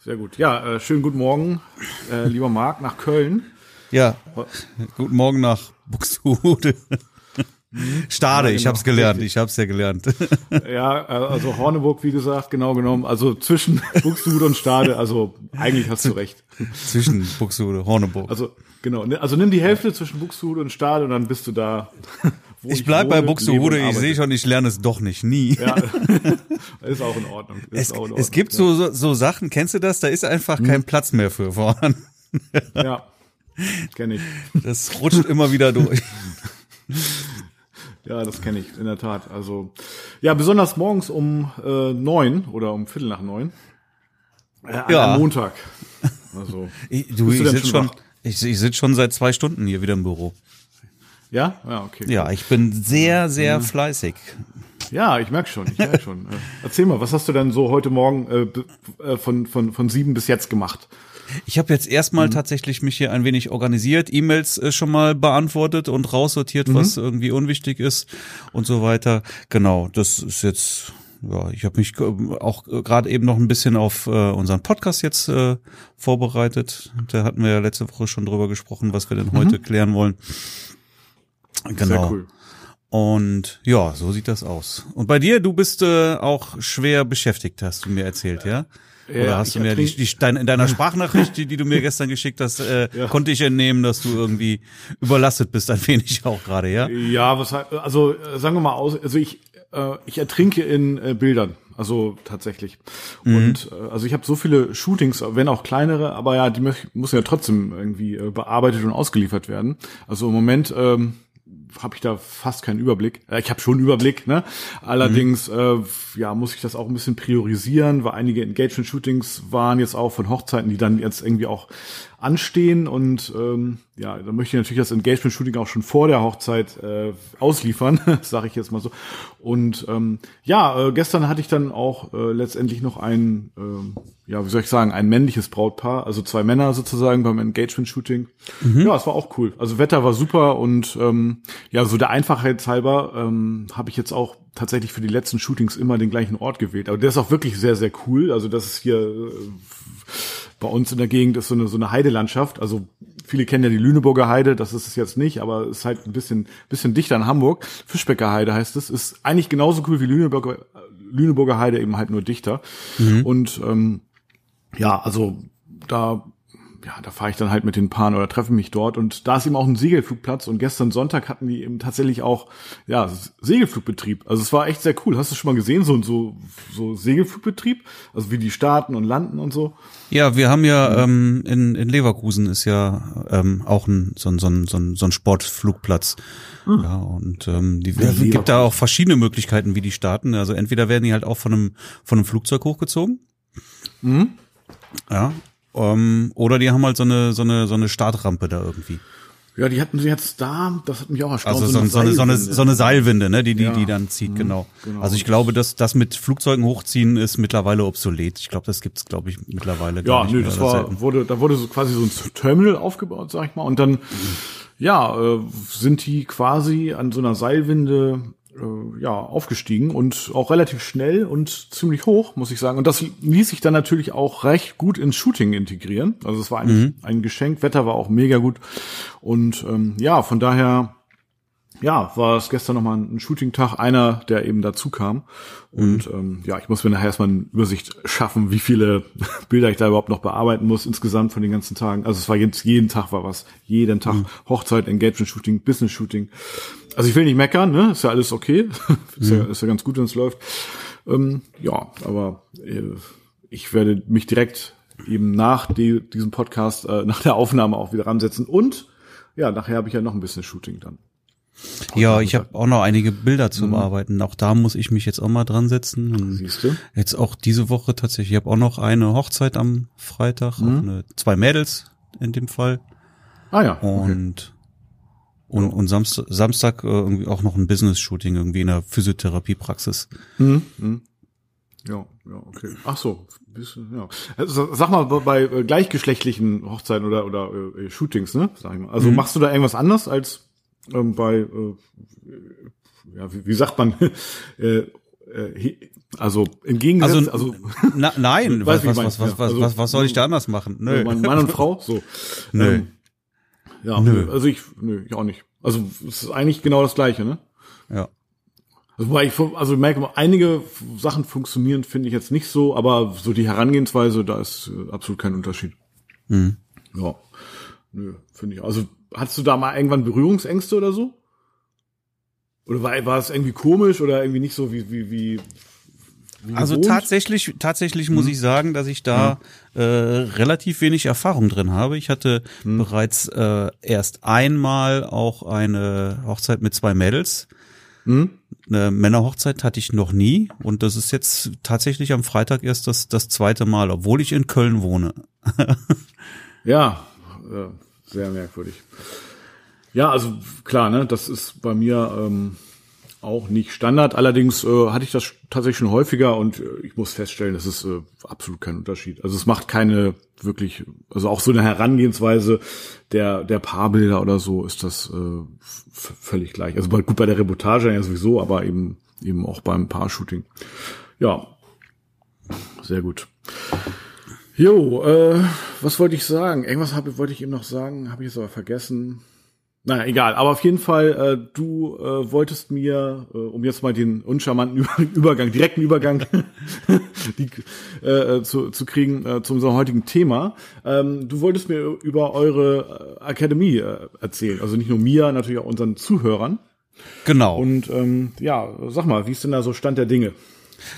sehr gut. Ja, äh, schönen guten Morgen, äh, lieber Marc, nach Köln. Ja, guten Morgen nach Buxtehude. Stade, Ja, ich genau. hab's gelernt, ich hab's ja gelernt. Ja, äh, also Horneburg, wie gesagt, genau genommen. Also zwischen Buxtehude und Stade. Also eigentlich hast du recht. Zwischen Buxtehude, Horneburg. Also genau. ne- Also nimm die Hälfte zwischen Buxtehude und Stade und dann bist du da. wo ich bleib bei Buxtehude, ich sehe schon, ich lerne es doch nicht, nie. Ja, ist auch in Ordnung. Ist Es, in Ordnung. es gibt so, so, so Sachen, kennst du das? Da ist einfach Mhm. kein Platz mehr für vorhanden. Ja, kenne ich. Das rutscht immer wieder durch. Ja, das kenne ich in der Tat. Also ja, besonders morgens um äh, neun oder um Viertel nach neun. Äh, Ja. einem Montag. Also Ich, du, ich sitze schon schon, ich, ich sitz schon seit zwei Stunden hier wieder im Büro. ja, ja, okay. Ja, ich bin sehr, Mhm. sehr fleißig. Ja, ich merk schon, ich merk schon. Äh, Erzähl mal, was hast du denn so heute Morgen äh, äh, von, von, von sieben bis jetzt gemacht? Ich habe jetzt erstmal Mhm. tatsächlich mich hier ein wenig organisiert, E-Mails äh, schon mal beantwortet und raussortiert, Mhm. was irgendwie unwichtig ist und so weiter. Genau, das ist jetzt, ja, ich habe mich äh, auch äh, gerade eben noch ein bisschen auf äh, unseren Podcast jetzt äh, vorbereitet. Da hatten wir ja letzte Woche schon drüber gesprochen, was wir denn heute klären wollen. Genau. Mhm. Sehr cool. Und ja, so sieht das aus. Und bei dir, du bist äh, auch schwer beschäftigt, hast du mir erzählt, ja? Oder Ja, hast ich du mir die, die, dein, in deiner Sprachnachricht, die, die du mir gestern geschickt hast, äh, Ja. konnte ich entnehmen, dass du irgendwie überlastet bist, ein wenig auch gerade, ja? Ja, was also sagen wir mal aus, also ich äh, ich ertrinke in äh, Bildern, also tatsächlich. Und äh, also ich habe so viele Shootings, wenn auch kleinere, aber ja, die müssen ja trotzdem irgendwie äh, bearbeitet und ausgeliefert werden. Also im Moment ähm, habe ich da fast keinen Überblick. Äh, ich habe schon einen Überblick, ne? Allerdings äh, ja muss ich das auch ein bisschen priorisieren, weil einige Engagement-Shootings waren jetzt auch von Hochzeiten, die dann jetzt irgendwie auch anstehen und ähm, ja, da möchte ich natürlich das Engagement-Shooting auch schon vor der Hochzeit äh, ausliefern, sage ich jetzt mal so. Und ähm, ja, äh, gestern hatte ich dann auch äh, letztendlich noch ein, ähm, ja, wie soll ich sagen, ein männliches Brautpaar, also zwei Männer sozusagen beim Engagement-Shooting. Ja, es war auch cool. Also Wetter war super und ähm, ja, so der Einfachheit halber ähm, habe ich jetzt auch tatsächlich für die letzten Shootings immer den gleichen Ort gewählt. Aber der ist auch wirklich sehr, sehr cool. Also das ist hier äh, bei uns in der Gegend ist so eine, so eine Heidelandschaft. Also viele kennen ja die Lüneburger Heide, das ist es jetzt nicht, aber es ist halt ein bisschen, bisschen dichter an Hamburg. Fischbecker Heide heißt es. Ist eigentlich genauso cool wie Lüneburger, Lüneburger Heide, eben halt nur dichter. Und ähm, ja, also da ja, da fahre ich dann halt mit den Paaren oder treffe mich dort und da ist eben auch ein Segelflugplatz und gestern Sonntag hatten die eben tatsächlich auch ja Segelflugbetrieb. Also es war echt sehr cool. Hast du schon mal gesehen so so so Segelflugbetrieb, also wie die starten und landen und so? Ja, wir haben ja ähm, in, in Leverkusen ist ja ähm, auch ein, so, ein, so, ein, so, ein, so ein Sportflugplatz. Ja, und ähm, die, es gibt da auch verschiedene Möglichkeiten, wie die starten. Also entweder werden die halt auch von einem, von einem Flugzeug hochgezogen. Ja. Ähm, oder die haben halt so eine, so eine, so eine Startrampe da irgendwie. Ja, die hatten sie jetzt da, das hat mich auch erstaunt. Also so, so, eine, so, eine, so eine Seilwinde, ne, die, die, Ja. die dann zieht, genau. genau. Also ich glaube, dass das mit Flugzeugen hochziehen ist mittlerweile obsolet. Ich glaube, das gibt's, glaube ich, mittlerweile gar Ja, nicht nö, das war, selten. wurde, da wurde so quasi so ein Terminal aufgebaut, sag ich mal, und dann, ja, äh, sind die quasi an so einer Seilwinde, äh, ja, aufgestiegen und auch relativ schnell und ziemlich hoch, muss ich sagen. Und das ließ sich dann natürlich auch recht gut ins Shooting integrieren. Also es war eigentlich ein Geschenk, Wetter war auch mega gut und, ähm, ja, von daher, ja, war es gestern nochmal ein Shooting-Tag, einer, der eben dazu kam. Und ähm, ja, ich muss mir nachher erstmal eine Übersicht schaffen, wie viele Bilder ich da überhaupt noch bearbeiten muss insgesamt von den ganzen Tagen. Also es war jetzt jeden Tag war was. Jeden Tag Hochzeit, Engagement-Shooting, Business-Shooting. Also ich will nicht meckern, ne? Ist ja alles okay. ist, ja, ist ja ganz gut, wenn es läuft. Ähm, ja, aber äh, ich werde mich direkt eben nach die, diesem Podcast, äh, nach der Aufnahme auch wieder ransetzen. Und ja, nachher habe ich ja noch ein bisschen Shooting dann. Ja, ich habe auch noch einige Bilder zu bearbeiten. Auch da muss ich mich jetzt auch mal dran setzen. Und Siehst du? Jetzt auch diese Woche tatsächlich. Ich habe auch noch eine Hochzeit am Freitag, auch eine, zwei Mädels in dem Fall. Ah ja. Okay. Und und, und Samstag, Samstag äh, irgendwie auch noch ein Business-Shooting irgendwie in der Physiotherapiepraxis. Mhm. Mhm. Ja, ja, okay. Ach so, bisschen, ja. Also, sag mal, bei äh, gleichgeschlechtlichen Hochzeiten oder oder äh, Shootings, ne? Sag ich mal. Also machst du da irgendwas anders als ähm, bei äh, ja, wie, wie sagt man, äh, äh, also im Gegensatz, Also, also, na, nein, was, was, mein, was, was, ja. was, Also, was, was soll ich da anders machen? Nö. Mann, Mann und Frau, so. Nö. Ähm, ja, Nö. also ich, nö, ich auch nicht. Also es ist eigentlich genau das Gleiche, ne? Ja. Also, weil ich, also ich merke, einige Sachen funktionieren, finde ich jetzt nicht so, aber so die Herangehensweise, da ist äh, absolut kein Unterschied. Mhm. Ja, nö, finde ich. Also hattest du da mal irgendwann Berührungsängste oder so? Oder war, war es irgendwie komisch oder irgendwie nicht so wie wie wie, wie Also gewohnt? tatsächlich, tatsächlich muss ich sagen, dass ich da äh, relativ wenig Erfahrung drin habe. Ich hatte bereits äh, erst einmal auch eine Hochzeit mit zwei Mädels. Hm? Eine Männerhochzeit hatte ich noch nie und das ist jetzt tatsächlich am Freitag erst das, das zweite Mal, obwohl ich in Köln wohne. Ja, äh, sehr merkwürdig. Ja, also klar, ne, das ist bei mir ähm, auch nicht Standard. Allerdings äh, hatte ich das tatsächlich schon häufiger und äh, ich muss feststellen, das ist äh, absolut kein Unterschied. Also es macht keine wirklich, also auch so eine Herangehensweise der der Paarbilder oder so ist das äh, völlig gleich. Also gut bei der Reportage ja sowieso, aber eben eben auch beim Paar-Shooting. Ja, sehr gut. Jo, äh, was wollte ich sagen? Irgendwas hab, wollte ich eben noch sagen, habe ich jetzt aber vergessen. Naja, egal. Aber auf jeden Fall, äh, du äh, wolltest mir, äh, um jetzt mal den uncharmanten Über Übergang, direkten Übergang die, äh, zu, zu kriegen äh, zu unserem heutigen Thema, ähm, du wolltest mir über eure äh, Akademie äh, erzählen. Also nicht nur mir, natürlich auch unseren Zuhörern. Genau. Und ähm, ja, sag mal, wie ist denn da so Stand der Dinge?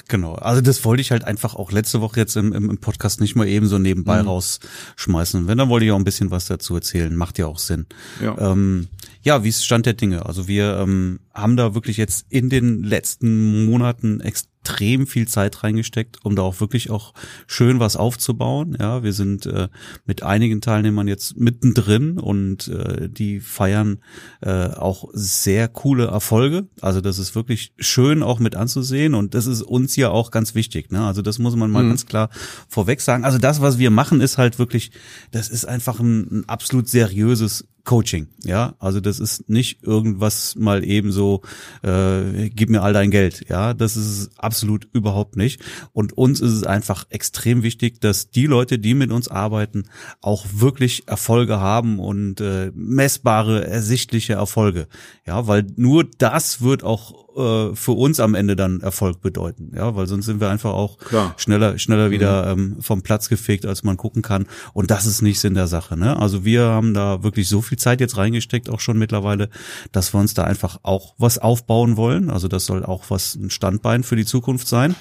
Genau, also das wollte ich halt einfach auch letzte Woche jetzt im, im, im Podcast nicht mal eben so nebenbei Mhm. rausschmeißen. Wenn, dann wollte ich auch ein bisschen was dazu erzählen. Macht ja auch Sinn. Ja. Ähm, ja, wie ist Stand der Dinge? Also wir ähm, haben da wirklich jetzt in den letzten Monaten extrem viel Zeit reingesteckt, um da auch wirklich auch schön was aufzubauen. Ja, wir sind äh, mit einigen Teilnehmern jetzt mittendrin und äh, die feiern äh, auch sehr coole Erfolge. Also das ist wirklich schön auch mit anzusehen und das ist uns ja auch ganz wichtig. Ne? Also das muss man mal ganz klar vorweg sagen. Also das, was wir machen, ist halt wirklich, das ist einfach ein, ein absolut seriöses Coaching, ja, also das ist nicht irgendwas mal eben so, äh, gib mir all dein Geld, ja, das ist absolut überhaupt nicht. Und uns ist es einfach extrem wichtig, dass die Leute, die mit uns arbeiten, auch wirklich Erfolge haben und äh, messbare, ersichtliche Erfolge, ja, weil nur das wird auch äh, für uns am Ende dann Erfolg bedeuten, ja, weil sonst sind wir einfach auch Klar. schneller, schneller wieder ähm, vom Platz gefegt, als man gucken kann. Und das ist nicht Sinn der Sache. Ne? Also wir haben da wirklich so viel Zeit jetzt reingesteckt, auch schon mittlerweile, dass wir uns da einfach auch was aufbauen wollen. Also das soll auch was ein Standbein für die Zukunft sein.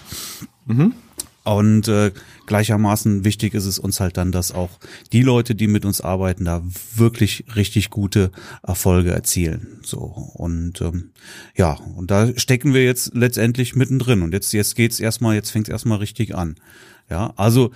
Und äh, gleichermaßen wichtig ist es uns halt dann, dass auch die Leute, die mit uns arbeiten, da wirklich richtig gute Erfolge erzielen. So und ähm, ja, und da stecken wir jetzt letztendlich mittendrin. Und jetzt jetzt geht's erstmal, jetzt fängt's erstmal richtig an. Ja, also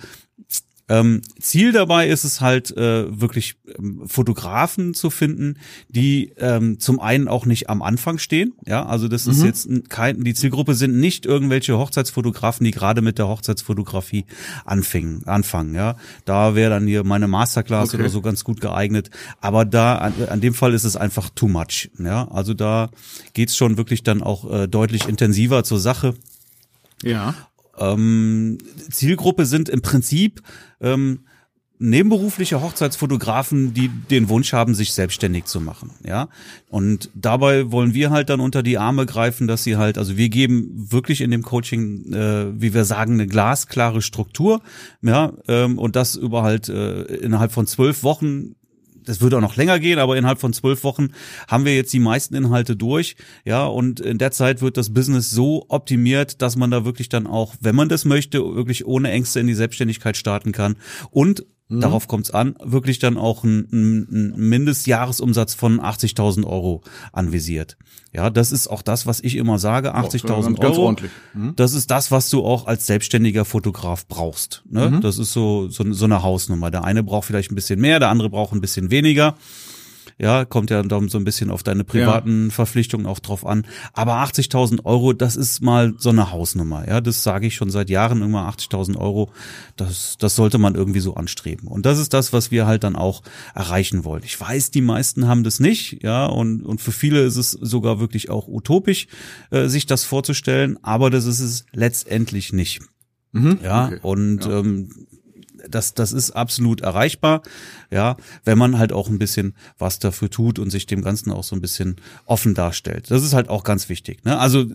ähm, Ziel dabei ist es halt äh, wirklich ähm, Fotografen zu finden, die ähm, zum einen auch nicht am Anfang stehen. Ja, also das ist jetzt ein- kein, die Zielgruppe sind nicht irgendwelche Hochzeitsfotografen, die gerade mit der Hochzeitsfotografie anfingen, anfangen. Ja, da wäre dann hier meine Masterclass Okay. oder so ganz gut geeignet. Aber da an, an dem Fall ist es einfach too much. Ja, also da geht's schon wirklich dann auch äh, deutlich intensiver zur Sache. Ja. Ähm, Zielgruppe sind im Prinzip ähm, nebenberufliche Hochzeitsfotografen, die den Wunsch haben, sich selbstständig zu machen, ja. Und dabei wollen wir halt dann unter die Arme greifen, dass sie halt, also wir geben wirklich in dem Coaching, äh, wie wir sagen, eine glasklare Struktur, ja, ähm, und das über halt äh, innerhalb von zwölf Wochen das würde auch noch länger gehen, aber innerhalb von zwölf Wochen haben wir jetzt die meisten Inhalte durch. Ja, und in der Zeit wird das Business so optimiert, dass man da wirklich dann auch, wenn man das möchte, wirklich ohne Ängste in die Selbstständigkeit starten kann. Und Darauf kommt es an, wirklich dann auch ein, Mindestjahresumsatz von 80.000 Euro anvisiert. Ja, das ist auch das, was ich immer sage, 80.000 ganz- ganz Euro. ordentlich. Mhm. Das ist das, was du auch als selbstständiger Fotograf brauchst. Ne? Mhm. Das ist so, so, so eine Hausnummer. Der eine braucht vielleicht ein bisschen mehr, der andere braucht ein bisschen weniger. Ja, kommt ja dann so ein bisschen auf deine privaten ja. Verpflichtungen auch drauf an. Aber 80.000 Euro, das ist mal so eine Hausnummer. Ja, das sage ich schon seit Jahren immer. 80.000 Euro, das, das sollte man irgendwie so anstreben. Und das ist das, was wir halt dann auch erreichen wollen. Ich weiß, die meisten haben das nicht. Ja, und, und für viele ist es sogar wirklich auch utopisch, äh, sich das vorzustellen. Aber das ist es letztendlich nicht. Mhm, ja, okay. und ja. Ähm, das, das ist absolut erreichbar, ja, wenn man halt auch ein bisschen was dafür tut und sich dem Ganzen auch so ein bisschen offen darstellt. Das ist halt auch ganz wichtig. Ne? Also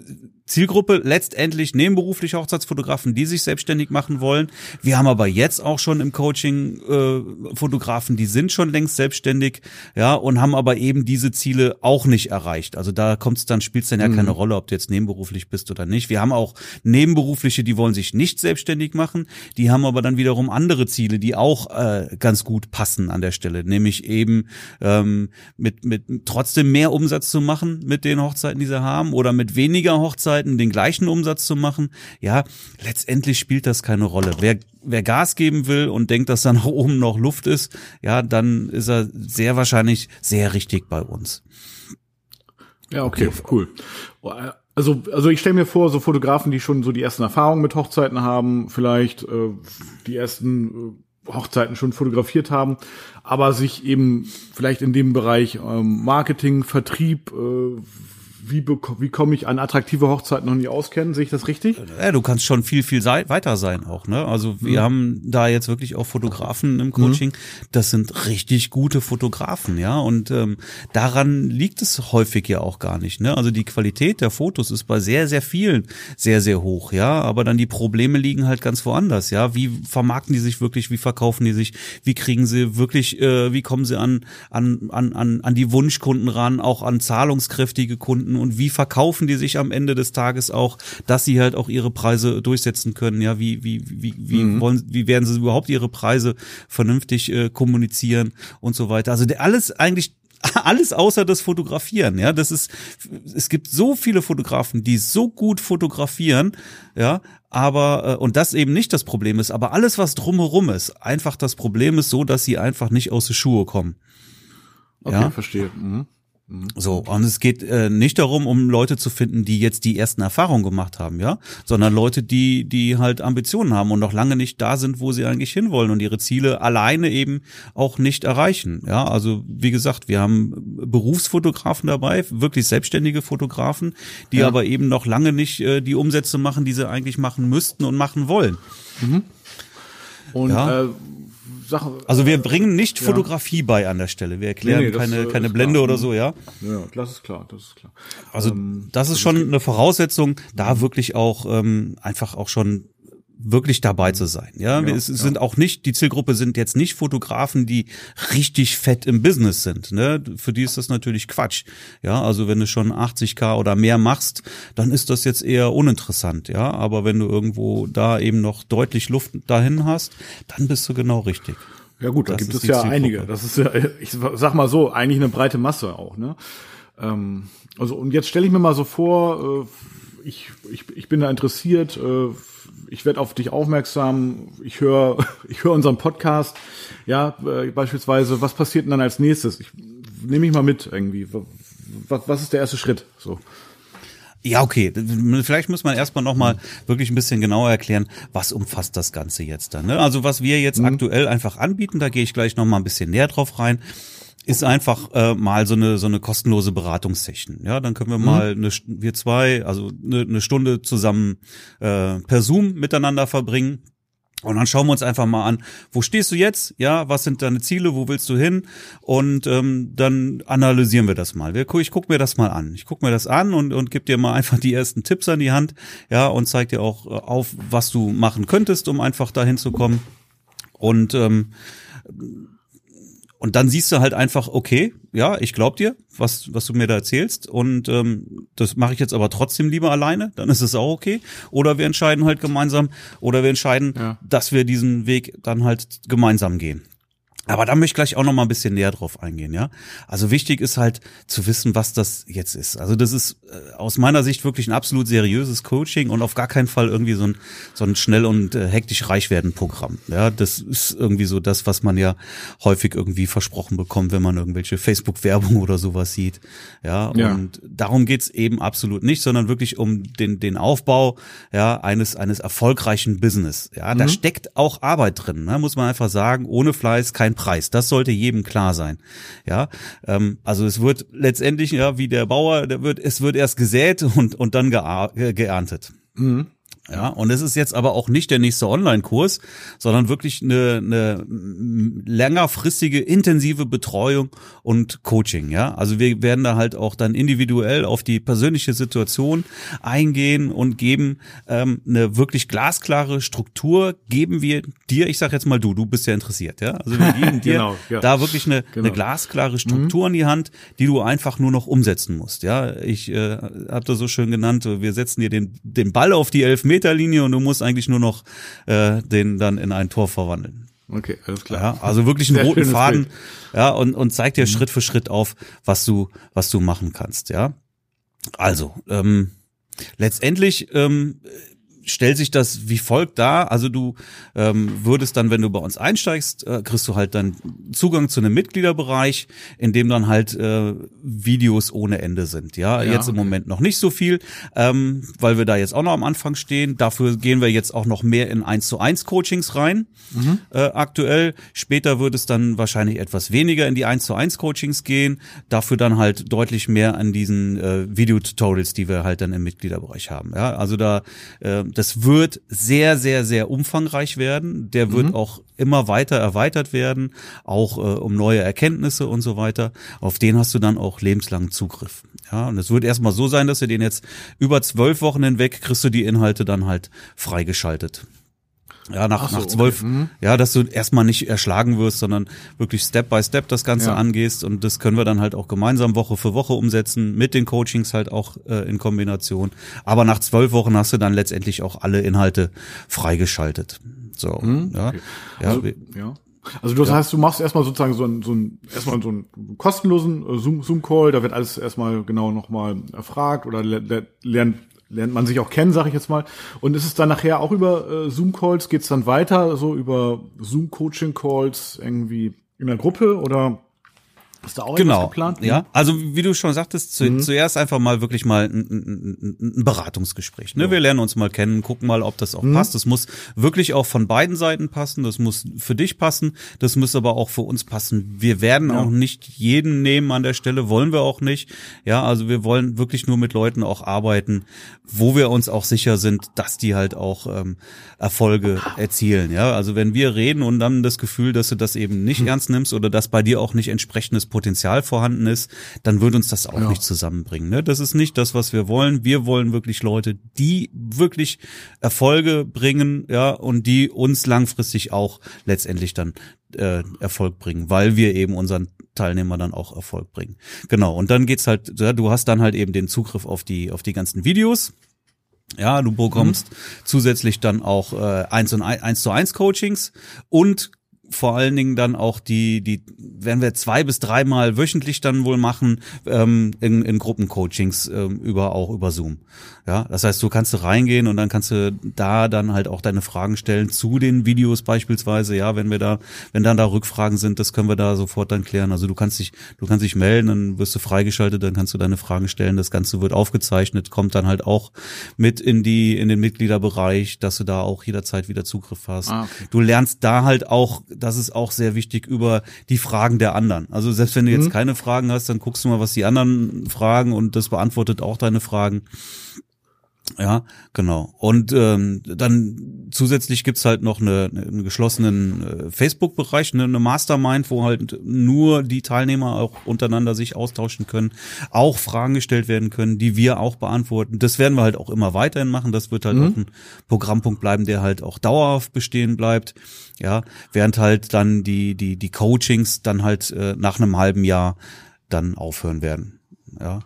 Zielgruppe letztendlich nebenberufliche Hochzeitsfotografen, die sich selbstständig machen wollen. Wir haben aber jetzt auch schon im Coaching äh, Fotografen, die sind schon längst selbstständig, ja, und haben aber eben diese Ziele auch nicht erreicht. Also da kommt es dann, spielt es dann ja mhm. keine Rolle, ob du jetzt nebenberuflich bist oder nicht. Wir haben auch Nebenberufliche, die wollen sich nicht selbstständig machen, die haben aber dann wiederum andere Ziele, die auch äh, ganz gut passen an der Stelle, nämlich eben ähm, mit, mit trotzdem mehr Umsatz zu machen mit den Hochzeiten, die sie haben, oder mit weniger Hochzeiten Arbeiten den gleichen Umsatz zu machen, ja, letztendlich spielt das keine Rolle. Wer, wer Gas geben will und denkt, dass da nach oben noch Luft ist, ja, dann ist er sehr wahrscheinlich sehr richtig bei uns. Ja, okay, cool. Also, also ich stelle mir vor, so Fotografen, die schon so die ersten Erfahrungen mit Hochzeiten haben, vielleicht äh, die ersten äh, Hochzeiten schon fotografiert haben, aber sich eben vielleicht in dem Bereich ähm, Marketing, Vertrieb, äh, wie, wie komme ich an attraktive Hochzeiten noch nie auskennen? Sehe ich das richtig? Ja, du kannst schon viel, viel weiter sein auch. Ne? Also wir mhm. haben da jetzt wirklich auch Fotografen im Coaching. Mhm. Das sind richtig gute Fotografen, ja. Und ähm, daran liegt es häufig ja auch gar nicht. Ne? Also die Qualität der Fotos ist bei sehr, sehr vielen sehr, sehr hoch, ja. Aber dann die Probleme liegen halt ganz woanders, ja. Wie vermarkten die sich wirklich? Wie verkaufen die sich? Wie kriegen sie wirklich? Äh, wie kommen sie an an an an an die Wunschkunden ran? Auch an zahlungskräftige Kunden? Finden und wie verkaufen die sich am Ende des Tages auch, dass sie halt auch ihre Preise durchsetzen können. Ja, wie wie wie wie mhm. wollen wie werden sie überhaupt ihre Preise vernünftig äh, kommunizieren und so weiter. Also der, alles eigentlich alles außer das Fotografieren, ja, das ist, es gibt so viele Fotografen, die so gut fotografieren, ja, aber, äh, und das eben nicht das Problem ist, aber alles, was drumherum ist, einfach das Problem ist so, dass sie einfach nicht aus den Schuhe kommen. Okay, ja? verstehe. Mhm. So, und es geht äh, nicht darum, um Leute zu finden, die jetzt die ersten Erfahrungen gemacht haben, ja, sondern Leute, die, die halt Ambitionen haben und noch lange nicht da sind, wo sie eigentlich hinwollen und ihre Ziele alleine eben auch nicht erreichen. Ja, also wie gesagt, wir haben Berufsfotografen dabei, wirklich selbstständige Fotografen, die ja. aber eben noch lange nicht äh, die Umsätze machen, die sie eigentlich machen müssten und machen wollen. Mhm. Und ja. äh, Sache. Also wir bringen nicht ja. Fotografie bei an der Stelle. Wir erklären nee, nee, keine, keine Blende klar. oder so, ja? Ja, das ist klar, das ist klar. Also ähm, das ist schon eine Voraussetzung, da wirklich auch ähm, einfach auch schon wirklich dabei zu sein. Ja, ja es sind ja. auch nicht, die Zielgruppe sind jetzt nicht Fotografen, die richtig fett im Business sind. Ne? Für die ist das natürlich Quatsch. Ja, also wenn du schon 80k oder mehr machst, dann ist das jetzt eher uninteressant. Ja, aber wenn du irgendwo da eben noch deutlich Luft dahin hast, dann bist du genau richtig. Ja gut, da das gibt es ja Zielgruppe. einige. Das ist ja, ich sag mal so, eigentlich eine breite Masse auch. Ne? Ähm, also und jetzt stelle ich mir mal so vor, äh, ich, ich, ich bin da interessiert, äh, ich werde auf dich aufmerksam, ich höre ich höre unseren Podcast, ja, äh, beispielsweise, was passiert denn dann als nächstes? Ich nehme mich mal mit irgendwie. Was, was ist der erste Schritt? So. Ja, okay. Vielleicht muss man erstmal nochmal wirklich ein bisschen genauer erklären, was umfasst das Ganze jetzt dann. Ne? Also was wir jetzt mhm. aktuell einfach anbieten, da gehe ich gleich nochmal ein bisschen näher drauf rein ist einfach äh, mal so eine so eine kostenlose Beratungssession. Ja, dann können wir mhm. mal eine, wir zwei, also eine, eine Stunde zusammen äh, per Zoom miteinander verbringen. Und dann schauen wir uns einfach mal an, wo stehst du jetzt? Ja, was sind deine Ziele? Wo willst du hin? Und ähm, dann analysieren wir das mal. Ich guck mir das mal an. Ich guck mir das an und, und gebe dir mal einfach die ersten Tipps an die Hand. Ja, und zeig dir auch äh, auf, was du machen könntest, um einfach dahin zu kommen. Und ähm, und dann siehst du halt einfach, okay, ja, ich glaub dir, was, was du mir da erzählst. Und ähm, das mache ich jetzt aber trotzdem lieber alleine, dann ist es auch okay. Oder wir entscheiden halt gemeinsam, oder wir entscheiden, ja. dass wir diesen Weg dann halt gemeinsam gehen. Aber da möchte ich gleich auch noch mal ein bisschen näher drauf eingehen, ja. Also wichtig ist halt zu wissen, was das jetzt ist. Also das ist äh, aus meiner Sicht wirklich ein absolut seriöses Coaching und auf gar keinen Fall irgendwie so ein, so ein schnell und äh, hektisch reich werden Programm. Ja, das ist irgendwie so das, was man ja häufig irgendwie versprochen bekommt, wenn man irgendwelche Facebook-Werbung oder sowas sieht. Ja, ja. und darum geht's eben absolut nicht, sondern wirklich um den, den Aufbau, ja, eines, eines erfolgreichen Business. Ja, mhm. da steckt auch Arbeit drin, ne? muss man einfach sagen. Ohne Fleiß kein Preis. Das sollte jedem klar sein. Ja, ähm, also es wird letztendlich ja wie der Bauer, der wird, es wird erst gesät und und dann geerntet. Mhm. Ja, und es ist jetzt aber auch nicht der nächste Online-Kurs, sondern wirklich eine, eine längerfristige, intensive Betreuung und Coaching. Ja, also wir werden da halt auch dann individuell auf die persönliche Situation eingehen und geben ähm, eine wirklich glasklare Struktur. Geben wir dir, ich sag jetzt mal du, du bist ja interessiert, ja. Also wir geben dir genau, ja. da wirklich eine, genau. eine glasklare Struktur mhm. in die Hand, die du einfach nur noch umsetzen musst. Ja, ich äh, habe das so schön genannt. Wir setzen dir den den Ball auf die elf Meterlinie und du musst eigentlich nur noch äh, den dann in ein Tor verwandeln. Okay, alles klar. Ja, also wirklich einen Sehr roten Faden, Bild. ja, und, und zeig dir mhm. Schritt für Schritt auf, was du, was du machen kannst, ja. Also, ähm, letztendlich ähm, stellt sich das wie folgt dar. Also du ähm, würdest dann, wenn du bei uns einsteigst, äh, kriegst du halt dann Zugang zu einem Mitgliederbereich, in dem dann halt äh, Videos ohne Ende sind. Ja, ja jetzt im Moment noch nicht so viel, ähm, weil wir da jetzt auch noch am Anfang stehen. Dafür gehen wir jetzt auch noch mehr in 1 zu 1 Coachings rein. Mhm. Äh, aktuell. Später wird es dann wahrscheinlich etwas weniger in die 1 zu 1 Coachings gehen. Dafür dann halt deutlich mehr an diesen äh, Videotutorials, die wir halt dann im Mitgliederbereich haben. Ja, also da äh, das wird sehr, sehr, sehr umfangreich werden. Der wird mhm. auch immer weiter erweitert werden, auch äh, um neue Erkenntnisse und so weiter. Auf den hast du dann auch lebenslangen Zugriff. Ja, und es wird erstmal so sein, dass du den jetzt über zwölf Wochen hinweg kriegst du die Inhalte dann halt freigeschaltet. Ja, nach, so, nach zwölf, okay. mhm. ja, dass du erstmal nicht erschlagen wirst, sondern wirklich Step by Step das Ganze ja. angehst und das können wir dann halt auch gemeinsam Woche für Woche umsetzen, mit den Coachings halt auch äh, in Kombination. Aber nach zwölf Wochen hast du dann letztendlich auch alle Inhalte freigeschaltet. So, mhm. ja. Okay. Ja, also, ja. Also das ja. heißt, du machst erstmal sozusagen so ein, so ein erstmal so einen kostenlosen äh, Zoom Zoom Call, da wird alles erstmal genau nochmal erfragt oder lernt lernt man sich auch kennen, sage ich jetzt mal. Und ist es dann nachher auch über äh, Zoom-Calls, geht's dann weiter, so über Zoom-Coaching-Calls irgendwie in der Gruppe oder ist da auch genau. geplant? Ja, also wie du schon sagtest, zu, mhm. zuerst einfach mal wirklich mal ein, ein, ein Beratungsgespräch. Ne? Ja. Wir lernen uns mal kennen, gucken mal, ob das auch mhm. passt. Das muss wirklich auch von beiden Seiten passen. Das muss für dich passen. Das muss aber auch für uns passen. Wir werden ja. auch nicht jeden nehmen an der Stelle, wollen wir auch nicht. Ja, also wir wollen wirklich nur mit Leuten auch arbeiten, wo wir uns auch sicher sind, dass die halt auch ähm, Erfolge erzielen. Ja, also wenn wir reden und dann das Gefühl, dass du das eben nicht mhm. ernst nimmst oder dass bei dir auch nicht entsprechendes Potenzial vorhanden ist, dann würde uns das auch ja. nicht zusammenbringen. Ne? Das ist nicht das, was wir wollen. Wir wollen wirklich Leute, die wirklich Erfolge bringen, ja, und die uns langfristig auch letztendlich dann äh, Erfolg bringen, weil wir eben unseren Teilnehmer dann auch Erfolg bringen. Genau. Und dann geht's halt, ja, du hast dann halt eben den Zugriff auf die auf die ganzen Videos. Ja, du bekommst mhm. zusätzlich dann auch äh, eins und eins zu eins Coachings und vor allen Dingen dann auch die, die werden wir zwei bis dreimal wöchentlich dann wohl machen ähm, in, in Gruppencoachings ähm, über auch über Zoom. Ja, das heißt, du kannst du reingehen und dann kannst du da dann halt auch deine Fragen stellen zu den Videos beispielsweise. Ja, wenn wir da, wenn dann da Rückfragen sind, das können wir da sofort dann klären. Also du kannst dich, du kannst dich melden, dann wirst du freigeschaltet, dann kannst du deine Fragen stellen. Das Ganze wird aufgezeichnet, kommt dann halt auch mit in die in den Mitgliederbereich, dass du da auch jederzeit wieder Zugriff hast. Ah, okay. Du lernst da halt auch, das ist auch sehr wichtig über die Fragen der anderen. Also selbst wenn du jetzt mhm. keine Fragen hast, dann guckst du mal, was die anderen fragen und das beantwortet auch deine Fragen. Ja, genau. Und ähm, dann zusätzlich gibt's halt noch eine, einen geschlossenen äh, Facebook-Bereich, eine, eine Mastermind, wo halt nur die Teilnehmer auch untereinander sich austauschen können, auch Fragen gestellt werden können, die wir auch beantworten. Das werden wir halt auch immer weiterhin machen. Das wird halt mhm. auch ein Programmpunkt bleiben, der halt auch dauerhaft bestehen bleibt. Ja, während halt dann die die die Coachings dann halt äh, nach einem halben Jahr dann aufhören werden. Ja.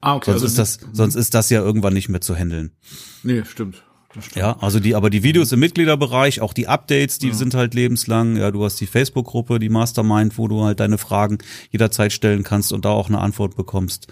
Ah, okay. Sonst, also, ist das, sonst ist das ja irgendwann nicht mehr zu handeln. Nee, stimmt. Ja, also die, aber die Videos im Mitgliederbereich, auch die Updates, die ja. sind halt lebenslang. Ja, du hast die Facebook-Gruppe, die Mastermind, wo du halt deine Fragen jederzeit stellen kannst und da auch eine Antwort bekommst.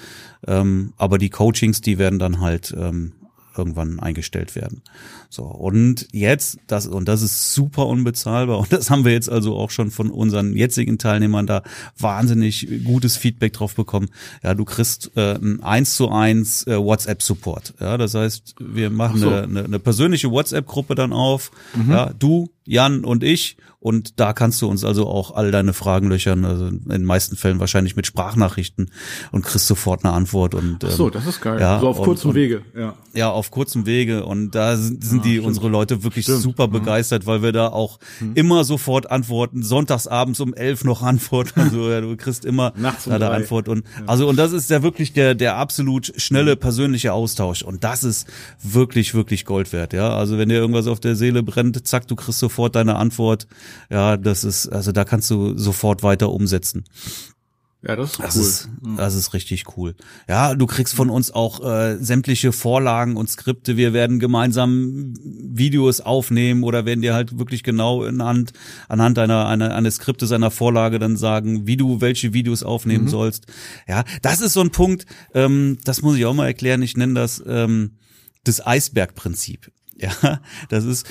Ähm, aber die Coachings, die werden dann halt ähm, irgendwann eingestellt werden. So, und jetzt, das, und das ist super unbezahlbar, und das haben wir jetzt also auch schon von unseren jetzigen Teilnehmern da wahnsinnig gutes Feedback drauf bekommen. Ja, du kriegst äh, ein 1 zu 1 äh, WhatsApp-Support. Ja, das heißt, wir machen so. eine, eine, eine persönliche WhatsApp-Gruppe dann auf. Mhm. Ja, du, Jan und ich und da kannst du uns also auch all deine Fragen löchern, also in den meisten Fällen wahrscheinlich mit Sprachnachrichten und kriegst sofort eine Antwort. Und, ähm, Ach so, das ist geil. Ja, so auf kurzem und, Wege, ja. Ja, auf kurzem Wege. Und da sind, sind ah, die, stimmt. unsere Leute wirklich stimmt. super mhm. begeistert, weil wir da auch mhm. immer sofort antworten. Sonntagsabends um elf noch antworten. Also ja, du kriegst immer Nachts um da Antwort. Und ja. also, und das ist ja wirklich der, der absolut schnelle persönliche Austausch. Und das ist wirklich, wirklich Gold wert. Ja, also wenn dir irgendwas auf der Seele brennt, zack, du kriegst sofort deine Antwort. Ja, das ist, also da kannst du sofort weiter umsetzen. Ja, das ist das cool. Ist, das ist richtig cool. Ja, du kriegst von uns auch äh, sämtliche Vorlagen und Skripte. Wir werden gemeinsam Videos aufnehmen oder werden dir halt wirklich genau anhand, anhand einer, einer, eines Skriptes, einer Vorlage dann sagen, wie du welche Videos aufnehmen mhm. sollst. Ja, das ist so ein Punkt, ähm, das muss ich auch mal erklären. Ich nenne das ähm, das Eisbergprinzip. Ja, das ist,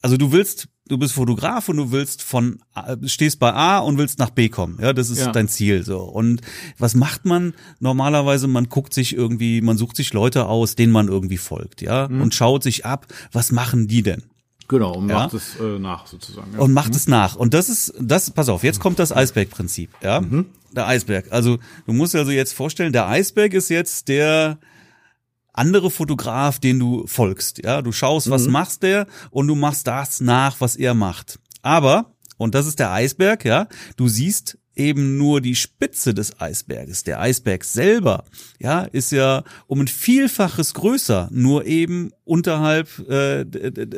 also du willst du bist Fotograf und du willst von stehst bei A und willst nach B kommen. Ja, das ist ja. dein Ziel so. Und was macht man normalerweise? Man guckt sich irgendwie, man sucht sich Leute aus, denen man irgendwie folgt, ja, mhm. und schaut sich ab, was machen die denn? Genau, und ja? macht es äh, nach sozusagen. Ja. Und macht mhm. es nach. Und das ist, das, pass auf, jetzt kommt das Eisbergprinzip, ja. Mhm. Der Eisberg. Also du musst dir also jetzt vorstellen, der Eisberg ist jetzt der andere Fotograf, den du folgst. Ja, du schaust, was mhm. machst der und du machst das nach, was er macht. Aber, und das ist der Eisberg, ja, du siehst eben nur die Spitze des Eisberges. Der Eisberg selber, ja, ist ja um ein Vielfaches größer, nur eben unterhalb äh,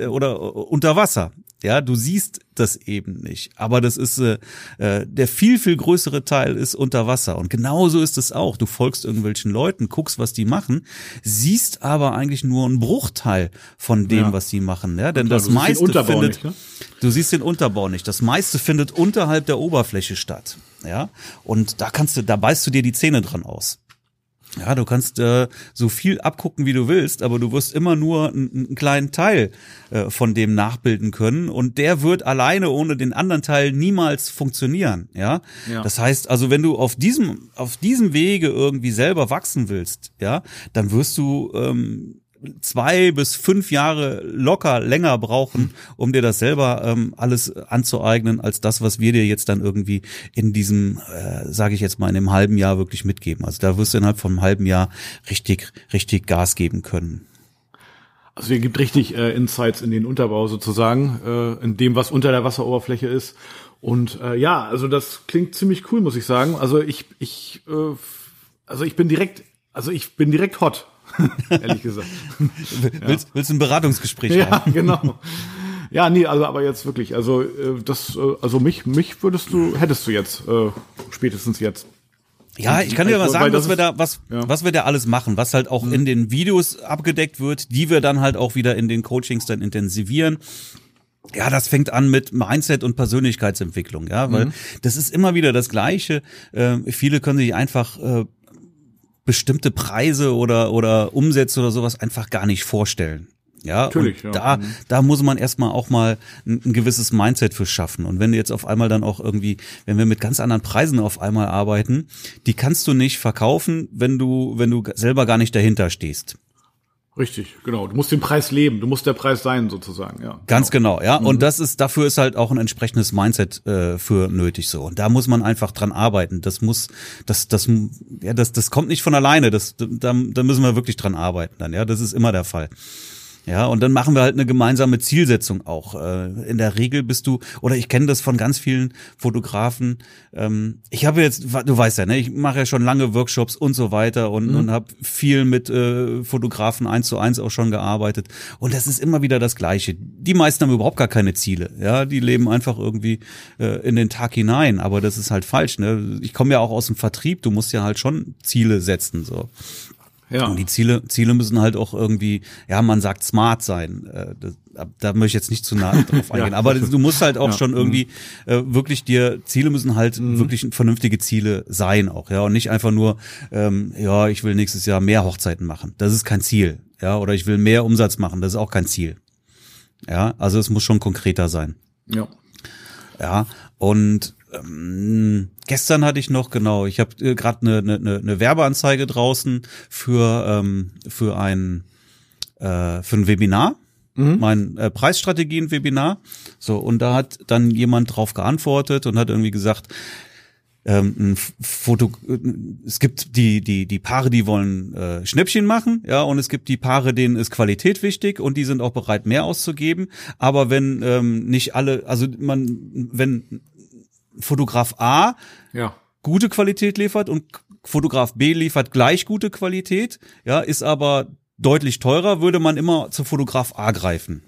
oder unter Wasser. Ja, du siehst das eben nicht. Aber das ist äh, äh, der viel, viel größere Teil ist unter Wasser. Und genauso ist es auch. Du folgst irgendwelchen Leuten, guckst, was die machen, siehst aber eigentlich nur einen Bruchteil von dem, ja. was sie machen. Ja, denn klar, das meiste findet, nicht, ne? du siehst den Unterbau nicht. Das meiste findet unterhalb der Oberfläche statt. Ja, und da kannst du, da beißt du dir die Zähne dran aus. Ja, du kannst äh, so viel abgucken, wie du willst, aber du wirst immer nur einen, einen kleinen Teil äh, von dem nachbilden können und der wird alleine ohne den anderen Teil niemals funktionieren. Ja? ja, das heißt, also wenn du auf diesem auf diesem Wege irgendwie selber wachsen willst, ja, dann wirst du ähm, zwei bis fünf Jahre locker länger brauchen, um dir das selber ähm, alles anzueignen, als das, was wir dir jetzt dann irgendwie in diesem, äh, sage ich jetzt mal, in einem halben Jahr wirklich mitgeben. Also da wirst du innerhalb von einem halben Jahr richtig, richtig Gas geben können. Also ihr gibt richtig äh, Insights in den Unterbau sozusagen, äh, in dem, was unter der Wasseroberfläche ist. Und äh, ja, also das klingt ziemlich cool, muss ich sagen. Also ich, ich, äh, also ich bin direkt, also ich bin direkt hot ehrlich gesagt. willst, willst du ein Beratungsgespräch ja, haben? Ja, genau. Ja, nee, also aber jetzt wirklich, also äh, das, äh, also mich, mich würdest du, hättest du jetzt, äh, spätestens jetzt. Ja, ich kann dir mal sagen, was wir da, was, ja. was wir da alles machen, was halt auch mhm. in den Videos abgedeckt wird, die wir dann halt auch wieder in den Coachings dann intensivieren. Ja, das fängt an mit Mindset und Persönlichkeitsentwicklung, ja, weil mhm. das ist immer wieder das Gleiche. Äh, viele können sich einfach äh, bestimmte Preise oder, oder Umsätze oder sowas einfach gar nicht vorstellen. Ja, Natürlich, und ja. da, mhm. da muss man erstmal auch mal ein, ein, gewisses Mindset für schaffen. Und wenn du jetzt auf einmal dann auch irgendwie, wenn wir mit ganz anderen Preisen auf einmal arbeiten, die kannst du nicht verkaufen, wenn du, wenn du selber gar nicht dahinter stehst. Richtig, genau. Du musst den Preis leben, du musst der Preis sein sozusagen, ja. Ganz genau, genau ja. Mhm. Und das ist, dafür ist halt auch ein entsprechendes Mindset äh, für nötig so. Und da muss man einfach dran arbeiten. Das muss, das, das, ja, das, das kommt nicht von alleine. Das, da, da müssen wir wirklich dran arbeiten dann, ja. Das ist immer der Fall. Ja, und dann machen wir halt eine gemeinsame Zielsetzung auch. Äh, in der Regel bist du, oder ich kenne das von ganz vielen Fotografen. Ähm, ich habe jetzt, du weißt ja, ne, ich mache ja schon lange Workshops und so weiter und, mhm. und habe viel mit äh, Fotografen eins zu eins auch schon gearbeitet. Und das ist immer wieder das Gleiche. Die meisten haben überhaupt gar keine Ziele. Ja, die leben einfach irgendwie äh, in den Tag hinein. Aber das ist halt falsch. Ne? Ich komme ja auch aus dem Vertrieb. Du musst ja halt schon Ziele setzen. So. Ja. Und die Ziele, Ziele müssen halt auch irgendwie, ja, man sagt smart sein. Äh, das, da möchte ich jetzt nicht zu nah drauf eingehen. ja, aber du musst halt auch ja. schon irgendwie mhm. äh, wirklich dir, Ziele müssen halt mhm. wirklich vernünftige Ziele sein auch, ja. Und nicht einfach nur, ähm, ja, ich will nächstes Jahr mehr Hochzeiten machen. Das ist kein Ziel. Ja, oder ich will mehr Umsatz machen. Das ist auch kein Ziel. Ja, also es muss schon konkreter sein. Ja. Ja, und ähm, gestern hatte ich noch, genau, ich habe äh, gerade eine ne, ne, ne Werbeanzeige draußen für, ähm, für ein äh, für ein Webinar. Mhm. mein äh, Preisstrategien-Webinar. So, und da hat dann jemand drauf geantwortet und hat irgendwie gesagt, ähm, ein Foto, äh, es gibt die, die, die Paare, die wollen äh, Schnäppchen machen, ja, und es gibt die Paare, denen ist Qualität wichtig und die sind auch bereit, mehr auszugeben. Aber wenn ähm, nicht alle, also man, wenn Fotograf A ja. gute Qualität liefert und Fotograf B liefert gleich gute Qualität, ja, ist aber deutlich teurer, würde man immer zu Fotograf A greifen.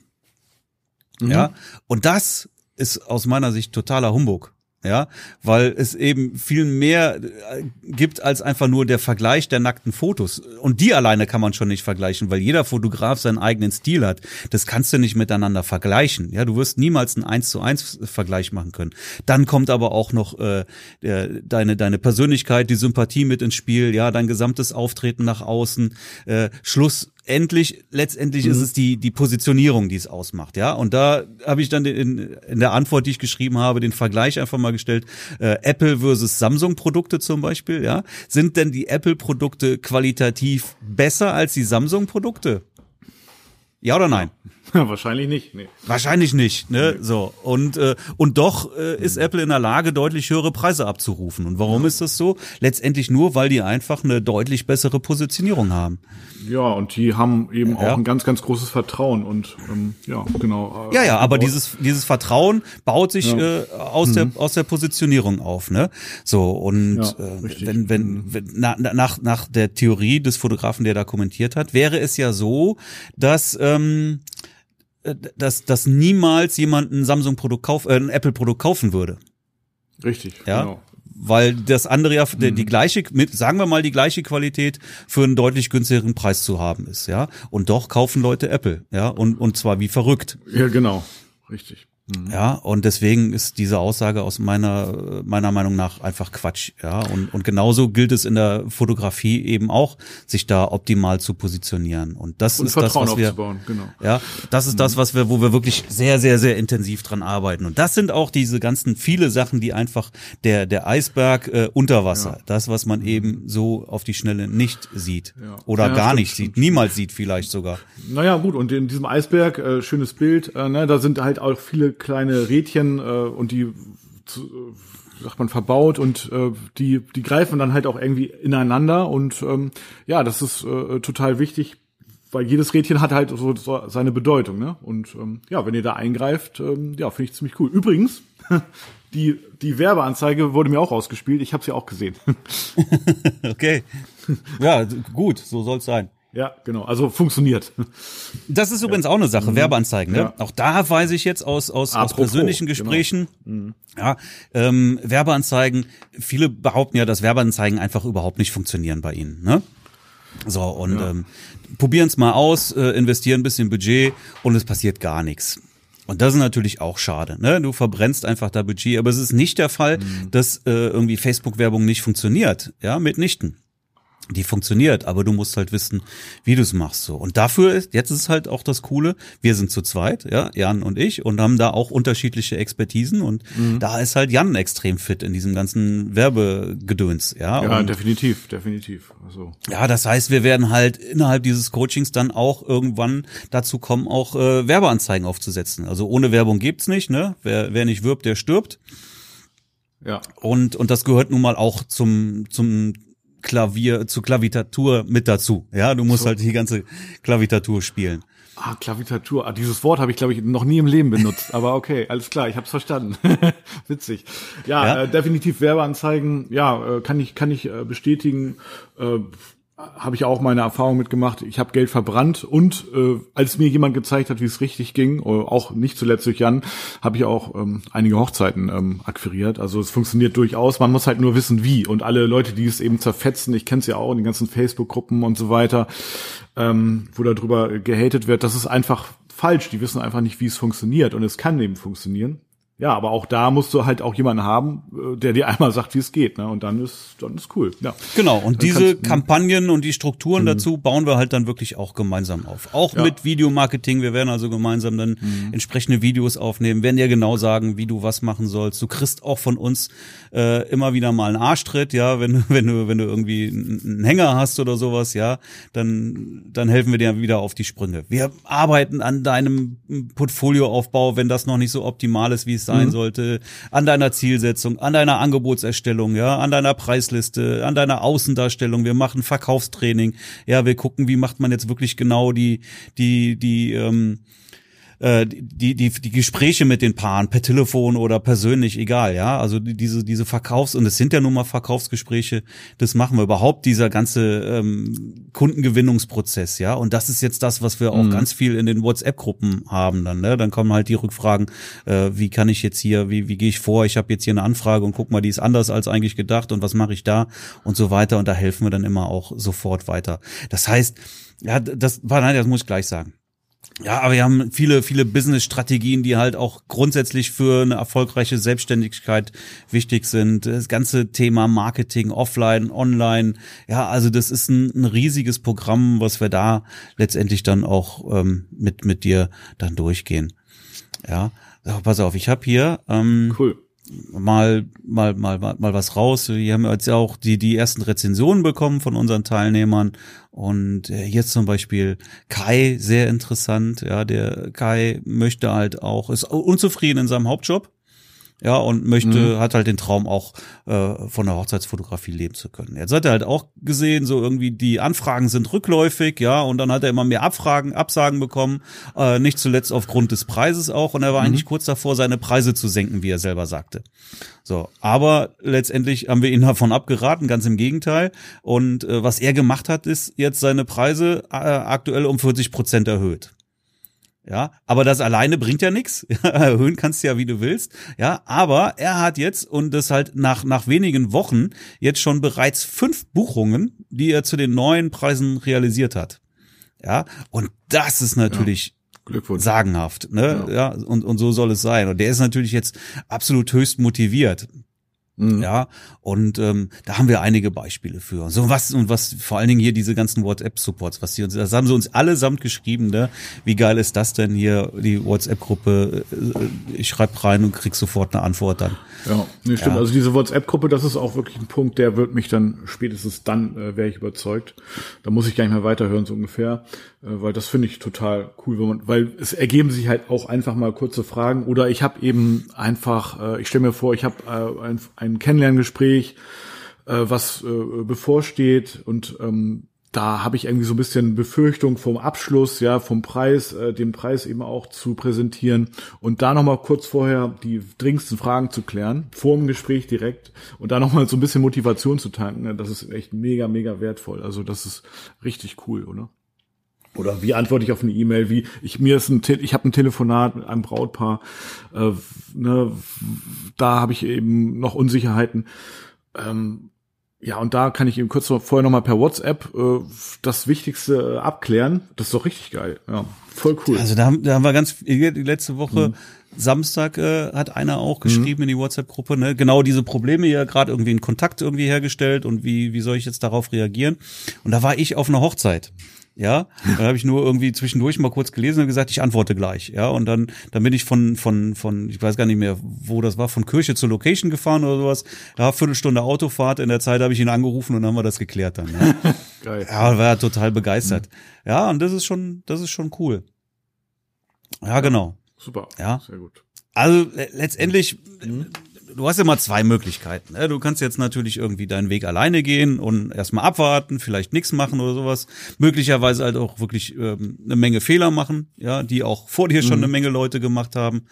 Mhm. Ja, und das ist aus meiner Sicht totaler Humbug ja, weil es eben viel mehr äh, gibt als einfach nur der Vergleich der nackten Fotos. Und die alleine kann man schon nicht vergleichen, weil jeder Fotograf seinen eigenen Stil hat. Das kannst du nicht miteinander vergleichen. Ja, du wirst niemals einen eins zu eins Vergleich machen können. Dann kommt aber auch noch äh, deine deine Persönlichkeit, die Sympathie mit ins Spiel, ja, dein gesamtes Auftreten nach außen. Äh, Schluss endlich, letztendlich mhm. ist es die, die Positionierung, die es ausmacht, ja. Und da habe ich dann in, in der Antwort, die ich geschrieben habe, den Vergleich einfach mal gestellt, äh, Apple versus Samsung-Produkte zum Beispiel, ja. Sind denn die Apple-Produkte qualitativ besser als die Samsung-Produkte? Ja oder nein? Wahrscheinlich nicht. Nee. Wahrscheinlich nicht. Ne? Nee. So und äh, und doch äh, ist Apple in der Lage, deutlich höhere Preise abzurufen. Und warum ist das so? Letztendlich nur, weil die einfach eine deutlich bessere Positionierung haben. Ja, und die haben eben ja. auch ein ganz, ganz großes Vertrauen und ähm, ja, genau. Äh, ja, ja, aber dieses dieses Vertrauen baut sich ja. äh, aus mhm. der aus der Positionierung auf, ne? So und ja, äh, wenn wenn, mhm. wenn na, nach nach der Theorie des Fotografen, der da kommentiert hat, wäre es ja so, dass ähm, äh, dass, dass niemals jemand ein Samsung-Produkt kauf, äh, ein Apple-Produkt kaufen würde. Richtig, ja? genau. Weil das andere ja mhm. die gleiche, mit, sagen wir mal, die gleiche Qualität für einen deutlich günstigeren Preis zu haben ist, ja. Und doch kaufen Leute Apple, ja, und, und zwar wie verrückt. Ja, genau. Richtig. Mhm. Ja, und deswegen ist diese Aussage aus meiner, meiner Meinung nach einfach Quatsch. Ja, und, und genauso gilt es in der Fotografie eben auch, sich da optimal zu positionieren. Und das und ist Vertrauen das, was wir, genau. ja, das ist mhm. das, was wir, wo wir wirklich sehr, sehr, sehr intensiv dran arbeiten. Und das sind auch diese ganzen viele Sachen, die einfach der, der Eisberg äh, unter Wasser, ja. das, was man eben so auf die Schnelle nicht sieht. Ja. Oder ja, gar stimmt, nicht stimmt, sieht, niemals sieht vielleicht sogar. Naja, gut, und in diesem Eisberg, äh, schönes Bild, äh, ne, da sind halt auch viele kleine Rädchen äh, und die zu, äh, sagt man verbaut und äh, die die greifen dann halt auch irgendwie ineinander und ähm, ja das ist äh, total wichtig weil jedes Rädchen hat halt so, so seine Bedeutung ne? Und ähm, ja wenn ihr da eingreift ähm, ja finde ich ziemlich cool. Übrigens die die Werbeanzeige wurde mir auch ausgespielt ich habe sie auch gesehen. Okay. Ja gut so soll's sein ja, genau. Also funktioniert. Das ist übrigens ja. auch eine Sache, mhm. Werbeanzeigen. Ne? Ja. Auch da weiß ich jetzt aus, aus, aus persönlichen genau. Gesprächen, genau. mhm. ja, ähm, Werbeanzeigen, viele behaupten ja, dass Werbeanzeigen einfach überhaupt nicht funktionieren bei ihnen. Ne? So, und ja. ähm, probieren es mal aus, äh, investieren ein bisschen Budget und es passiert gar nichts. Und das ist natürlich auch schade. Ne? Du verbrennst einfach da Budget, aber es ist nicht der Fall, mhm. dass äh, irgendwie Facebook-Werbung nicht funktioniert. Ja, mitnichten die funktioniert, aber du musst halt wissen, wie du es machst so. Und dafür ist, jetzt ist halt auch das Coole, wir sind zu zweit, ja, Jan und ich, und haben da auch unterschiedliche Expertisen und mhm. da ist halt Jan extrem fit in diesem ganzen Werbegedöns, ja. Ja, und, definitiv, definitiv. Also. Ja, das heißt, wir werden halt innerhalb dieses Coachings dann auch irgendwann dazu kommen, auch äh, Werbeanzeigen aufzusetzen. Also ohne Werbung gibt's nicht, ne? Wer, wer nicht wirbt, der stirbt. Ja. Und, und das gehört nun mal auch zum, zum Klavier, zu Klavitatur mit dazu. Ja, du musst so. halt die ganze Klavitatur spielen. Ah, Klavitatur. Ah, dieses Wort habe ich, glaube ich, noch nie im Leben benutzt. Aber okay, alles klar, ich habe es verstanden. Witzig. Ja, ja? Äh, definitiv Werbeanzeigen. Ja, äh, kann ich kann ich äh, bestätigen. Äh, habe ich auch meine Erfahrung mitgemacht. Ich habe Geld verbrannt und äh, als mir jemand gezeigt hat, wie es richtig ging, äh, auch nicht zuletzt durch Jan, habe ich auch ähm, einige Hochzeiten ähm, akquiriert. Also es funktioniert durchaus. Man muss halt nur wissen, wie. Und alle Leute, die es eben zerfetzen, ich kenne es ja auch in den ganzen Facebook-Gruppen und so weiter, ähm, wo darüber gehatet wird, das ist einfach falsch. Die wissen einfach nicht, wie es funktioniert. Und es kann eben funktionieren. Ja, aber auch da musst du halt auch jemanden haben, äh, der dir einmal sagt, wie es geht, ne? Und dann ist dann ist cool. Ja. Genau. Und diese kannst, Kampagnen und die Strukturen mhm. dazu bauen wir halt dann wirklich auch gemeinsam auf. Auch ja. mit Videomarketing. Wir werden also gemeinsam dann mhm. entsprechende Videos aufnehmen, werden dir genau sagen, wie du was machen sollst. Du kriegst auch von uns äh, immer wieder mal einen Arschtritt, ja, wenn du wenn du wenn du irgendwie einen Hänger hast oder sowas, ja, dann dann helfen wir dir wieder auf die Sprünge. Wir arbeiten an deinem Portfolioaufbau, wenn das noch nicht so optimal ist, wie es sein mhm. sollte, an deiner Zielsetzung, an deiner Angebotserstellung, ja, an deiner Preisliste, an deiner Außendarstellung. Wir machen Verkaufstraining. Ja, wir gucken, wie macht man jetzt wirklich genau die, die, die, ähm, äh, die, die, die Gespräche mit den Paaren per Telefon oder persönlich, egal, ja. Also diese, diese Verkaufs- und es sind ja nun mal Verkaufsgespräche, das machen wir überhaupt, dieser ganze ähm, Kundengewinnungsprozess, ja. Und das ist jetzt das, was wir auch mhm. ganz viel in den WhatsApp-Gruppen haben dann, ne? Dann kommen halt die Rückfragen, äh, wie kann ich jetzt hier, wie, wie gehe ich vor, ich habe jetzt hier eine Anfrage und guck mal, die ist anders als eigentlich gedacht und was mache ich da und so weiter. Und da helfen wir dann immer auch sofort weiter. Das heißt, ja, das war, nein, das muss ich gleich sagen. Ja, aber wir haben viele, viele Business-Strategien, die halt auch grundsätzlich für eine erfolgreiche Selbstständigkeit wichtig sind. Das ganze Thema Marketing, offline, online. Ja, also das ist ein, ein riesiges Programm, was wir da letztendlich dann auch ähm, mit, mit dir dann durchgehen. Ja, so, pass auf, ich habe hier ähm, cool mal, mal, mal, mal was raus. Wir haben jetzt auch die, die ersten Rezensionen bekommen von unseren Teilnehmern. Und äh, jetzt zum Beispiel Kai, sehr interessant. Ja, der Kai möchte halt auch, ist unzufrieden in seinem Hauptjob ja, und möchte, mhm. hat halt den Traum auch äh, von der Hochzeitsfotografie leben zu können. Jetzt hat er halt auch gesehen, so irgendwie die Anfragen sind rückläufig, ja, und dann hat er immer mehr Abfragen, Absagen bekommen, äh, nicht zuletzt aufgrund des Preises auch, und er war mhm. eigentlich kurz davor, seine Preise zu senken, wie er selber sagte. So, aber letztendlich haben wir ihn davon abgeraten, ganz im Gegenteil. Und äh, was er gemacht hat, ist jetzt seine Preise äh, aktuell um 40 Prozent erhöht. Ja, aber das alleine bringt ja nichts. Erhöhen kannst du ja, wie du willst. Ja, aber er hat jetzt und das halt nach, nach wenigen Wochen jetzt schon bereits fünf Buchungen, die er zu den neuen Preisen realisiert hat. Ja, und das ist natürlich ja. sagenhaft, ne? Ja. ja, und, und so soll es sein. Und der ist natürlich jetzt absolut höchst motiviert. Mhm. Ja, und ähm, da haben wir einige Beispiele für. So was und was vor allen Dingen hier diese ganzen WhatsApp-Supports, was sie uns, das haben sie uns allesamt geschrieben, ne? Wie geil ist das denn hier, die WhatsApp-Gruppe? Äh, ich schreibe rein und krieg sofort eine Antwort dann. Ja, nee, stimmt. Ja. Also diese WhatsApp-Gruppe, das ist auch wirklich ein Punkt, der wird mich dann spätestens dann äh, wäre ich überzeugt. Da muss ich gar nicht mehr weiterhören, so ungefähr. Äh, weil das finde ich total cool, wenn man, weil es ergeben sich halt auch einfach mal kurze Fragen oder ich habe eben einfach, äh, ich stelle mir vor, ich habe äh, ein, ein Kennenlerngespräch, äh, was äh, bevorsteht und ähm, da habe ich irgendwie so ein bisschen Befürchtung vom Abschluss, ja, vom Preis, äh, den Preis eben auch zu präsentieren und da nochmal kurz vorher die dringendsten Fragen zu klären, vor dem Gespräch direkt und da nochmal so ein bisschen Motivation zu tanken, ne, das ist echt mega, mega wertvoll. Also das ist richtig cool, oder? Oder wie antworte ich auf eine E-Mail? Wie ich mir ist ein ich habe ein Telefonat mit einem Brautpaar, äh, ne, da habe ich eben noch Unsicherheiten. Ähm, ja, und da kann ich eben kurz vorher nochmal per WhatsApp äh, das Wichtigste äh, abklären. Das ist doch richtig geil. Ja, voll cool. Also da haben, da haben wir ganz die letzte Woche mhm. Samstag äh, hat einer auch geschrieben mhm. in die WhatsApp-Gruppe, ne, genau diese Probleme ja gerade irgendwie in Kontakt irgendwie hergestellt und wie wie soll ich jetzt darauf reagieren? Und da war ich auf einer Hochzeit ja, dann habe ich nur irgendwie zwischendurch mal kurz gelesen und gesagt, ich antworte gleich, ja, und dann dann bin ich von von von ich weiß gar nicht mehr, wo das war, von Kirche zur Location gefahren oder sowas. Ja, Viertelstunde Autofahrt. In der Zeit habe ich ihn angerufen und dann haben wir das geklärt dann. Ja, Geil. ja war total begeistert. Mhm. Ja, und das ist schon das ist schon cool. Ja, genau. Super. Ja, sehr gut. Also letztendlich mhm du hast immer zwei Möglichkeiten. Ne? Du kannst jetzt natürlich irgendwie deinen Weg alleine gehen und erstmal abwarten, vielleicht nichts machen oder sowas. Möglicherweise halt auch wirklich ähm, eine Menge Fehler machen, ja, die auch vor dir schon mhm. eine Menge Leute gemacht haben.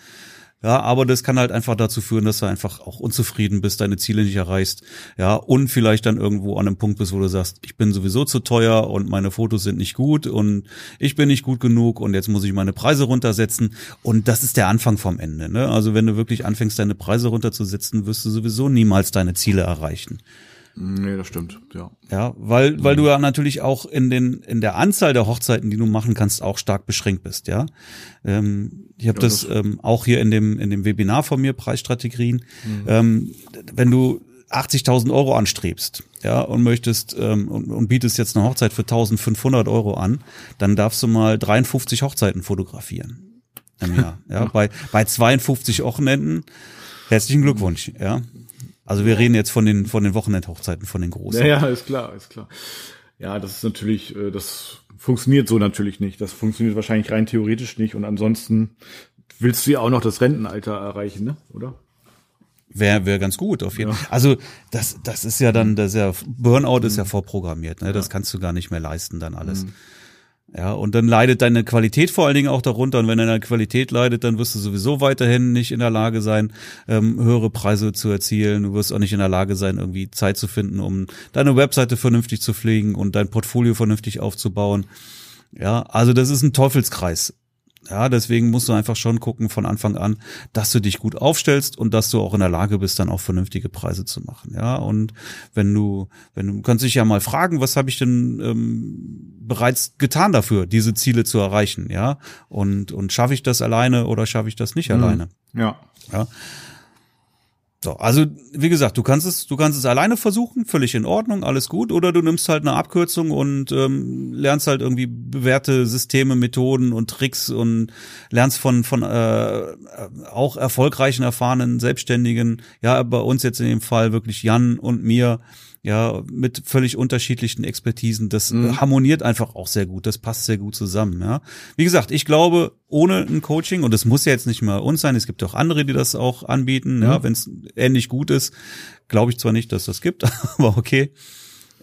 Ja, aber das kann halt einfach dazu führen, dass du einfach auch unzufrieden bist, deine Ziele nicht erreichst. Ja, und vielleicht dann irgendwo an einem Punkt bist, wo du sagst, ich bin sowieso zu teuer und meine Fotos sind nicht gut und ich bin nicht gut genug und jetzt muss ich meine Preise runtersetzen. Und das ist der Anfang vom Ende. Ne? Also wenn du wirklich anfängst, deine Preise runterzusetzen, wirst du sowieso niemals deine Ziele erreichen. Nee, das stimmt, ja. Ja, weil, weil du ja natürlich auch in den, in der Anzahl der Hochzeiten, die du machen kannst, auch stark beschränkt bist, ja. Ähm, ich habe ja, das, das ähm, auch hier in dem, in dem Webinar von mir, Preisstrategien. Mhm. Ähm, wenn du 80.000 Euro anstrebst, ja, und möchtest ähm, und, und bietest jetzt eine Hochzeit für 1.500 Euro an, dann darfst du mal 53 Hochzeiten fotografieren im Jahr. Ja, bei bei 52 Wochenenden herzlichen Glückwunsch, ja. Also wir reden jetzt von den, von den Wochenendhochzeiten, von den großen. Ja, ja, ist klar, ist klar. Ja, das ist natürlich, äh, das funktioniert so natürlich nicht. Das funktioniert wahrscheinlich rein theoretisch nicht. Und ansonsten willst du ja auch noch das Rentenalter erreichen, ne? Oder? Wäre wär ganz gut, auf jeden Fall. Ja. Also das, das ist ja dann, das ist ja, Burnout ist ja vorprogrammiert, ne? Das kannst du gar nicht mehr leisten, dann alles. Mhm. Ja, und dann leidet deine Qualität vor allen Dingen auch darunter. Und wenn deine Qualität leidet, dann wirst du sowieso weiterhin nicht in der Lage sein, ähm, höhere Preise zu erzielen. Du wirst auch nicht in der Lage sein, irgendwie Zeit zu finden, um deine Webseite vernünftig zu pflegen und dein Portfolio vernünftig aufzubauen. Ja, also das ist ein Teufelskreis. Ja, deswegen musst du einfach schon gucken von Anfang an, dass du dich gut aufstellst und dass du auch in der Lage bist, dann auch vernünftige Preise zu machen. Ja, und wenn du, wenn du kannst dich ja mal fragen, was habe ich denn ähm, bereits getan dafür, diese Ziele zu erreichen? Ja, und und schaffe ich das alleine oder schaffe ich das nicht mhm. alleine? Ja. Ja. So, also wie gesagt, du kannst es, du kannst es alleine versuchen, völlig in Ordnung, alles gut, oder du nimmst halt eine Abkürzung und ähm, lernst halt irgendwie bewährte Systeme, Methoden und Tricks und lernst von von äh, auch erfolgreichen, erfahrenen Selbstständigen, ja, bei uns jetzt in dem Fall wirklich Jan und mir ja, mit völlig unterschiedlichen Expertisen. Das mhm. harmoniert einfach auch sehr gut. Das passt sehr gut zusammen, ja. Wie gesagt, ich glaube, ohne ein Coaching, und es muss ja jetzt nicht mal uns sein, es gibt auch andere, die das auch anbieten, mhm. ja, wenn es ähnlich gut ist, glaube ich zwar nicht, dass das gibt, aber okay.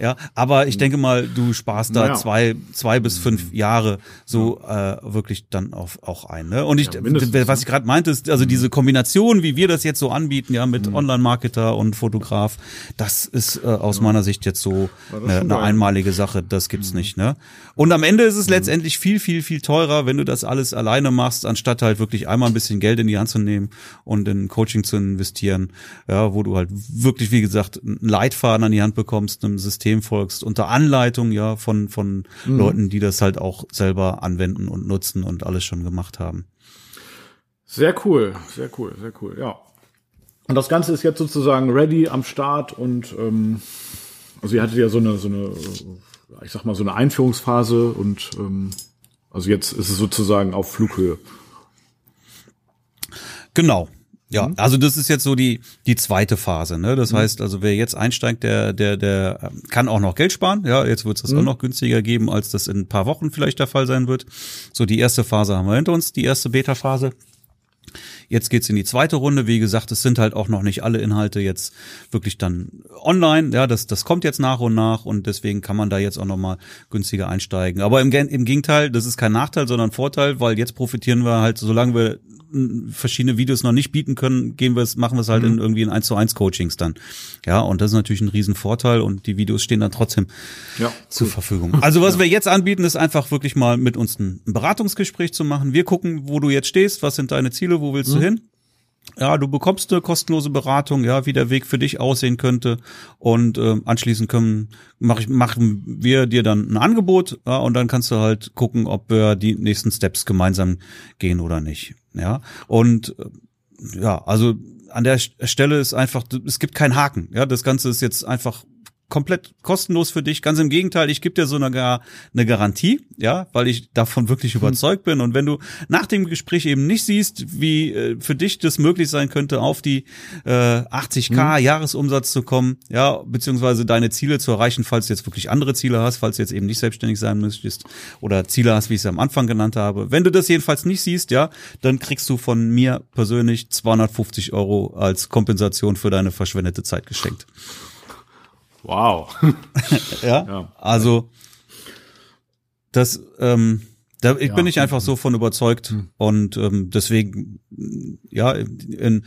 Ja, aber ich denke mal, du sparst da naja. zwei, zwei bis fünf Jahre so äh, wirklich dann auf, auch ein. Ne? Und ich, ja, was ich gerade meinte, ist also diese Kombination, wie wir das jetzt so anbieten, ja, mit mhm. Online-Marketer und Fotograf, das ist äh, aus ja. meiner Sicht jetzt so eine, eine einmalige Sache. Das gibt's mhm. nicht. Ne? Und am Ende ist es mhm. letztendlich viel, viel, viel teurer, wenn du das alles alleine machst, anstatt halt wirklich einmal ein bisschen Geld in die Hand zu nehmen und in Coaching zu investieren, ja, wo du halt wirklich, wie gesagt, einen Leitfaden an die Hand bekommst, einem System System folgst, unter Anleitung ja von, von mhm. Leuten, die das halt auch selber anwenden und nutzen und alles schon gemacht haben. Sehr cool, sehr cool, sehr cool, ja. Und das Ganze ist jetzt sozusagen ready am Start und ähm, also ihr hattet ja so eine, so eine, ich sag mal, so eine Einführungsphase und ähm, also jetzt ist es sozusagen auf Flughöhe. Genau, ja, mhm. also das ist jetzt so die die zweite Phase. Ne? Das mhm. heißt, also wer jetzt einsteigt, der der der ähm, kann auch noch Geld sparen. Ja, jetzt wird es das mhm. auch noch günstiger geben, als das in ein paar Wochen vielleicht der Fall sein wird. So die erste Phase haben wir hinter uns, die erste Beta-Phase. Jetzt geht's in die zweite Runde. Wie gesagt, es sind halt auch noch nicht alle Inhalte jetzt wirklich dann online. Ja, das, das kommt jetzt nach und nach und deswegen kann man da jetzt auch nochmal günstiger einsteigen. Aber im, im Gegenteil, das ist kein Nachteil, sondern Vorteil, weil jetzt profitieren wir halt, solange wir verschiedene Videos noch nicht bieten können, gehen wir es, machen wir es halt mhm. in irgendwie in 1 zu 1 Coachings dann. Ja, und das ist natürlich ein Riesenvorteil und die Videos stehen dann trotzdem ja, zur cool. Verfügung. Also was ja. wir jetzt anbieten, ist einfach wirklich mal mit uns ein Beratungsgespräch zu machen. Wir gucken, wo du jetzt stehst, was sind deine Ziele, wo willst mhm. du hin? Ja, du bekommst eine kostenlose Beratung, ja, wie der Weg für dich aussehen könnte. Und äh, anschließend können mach ich, machen wir dir dann ein Angebot, ja, und dann kannst du halt gucken, ob wir die nächsten Steps gemeinsam gehen oder nicht. Ja. Und äh, ja, also an der Stelle ist einfach, es gibt keinen Haken. Ja, das Ganze ist jetzt einfach komplett kostenlos für dich. Ganz im Gegenteil, ich gebe dir sogar eine Garantie, ja, weil ich davon wirklich hm. überzeugt bin. Und wenn du nach dem Gespräch eben nicht siehst, wie äh, für dich das möglich sein könnte, auf die äh, 80k hm. Jahresumsatz zu kommen, ja, beziehungsweise deine Ziele zu erreichen, falls du jetzt wirklich andere Ziele hast, falls du jetzt eben nicht selbstständig sein möchtest oder Ziele hast, wie ich es am Anfang genannt habe. Wenn du das jedenfalls nicht siehst, ja, dann kriegst du von mir persönlich 250 Euro als Kompensation für deine verschwendete Zeit geschenkt. Wow. ja? ja, also das, ähm, Da ich ja, bin ich einfach so von überzeugt mhm. und ähm, deswegen ja in,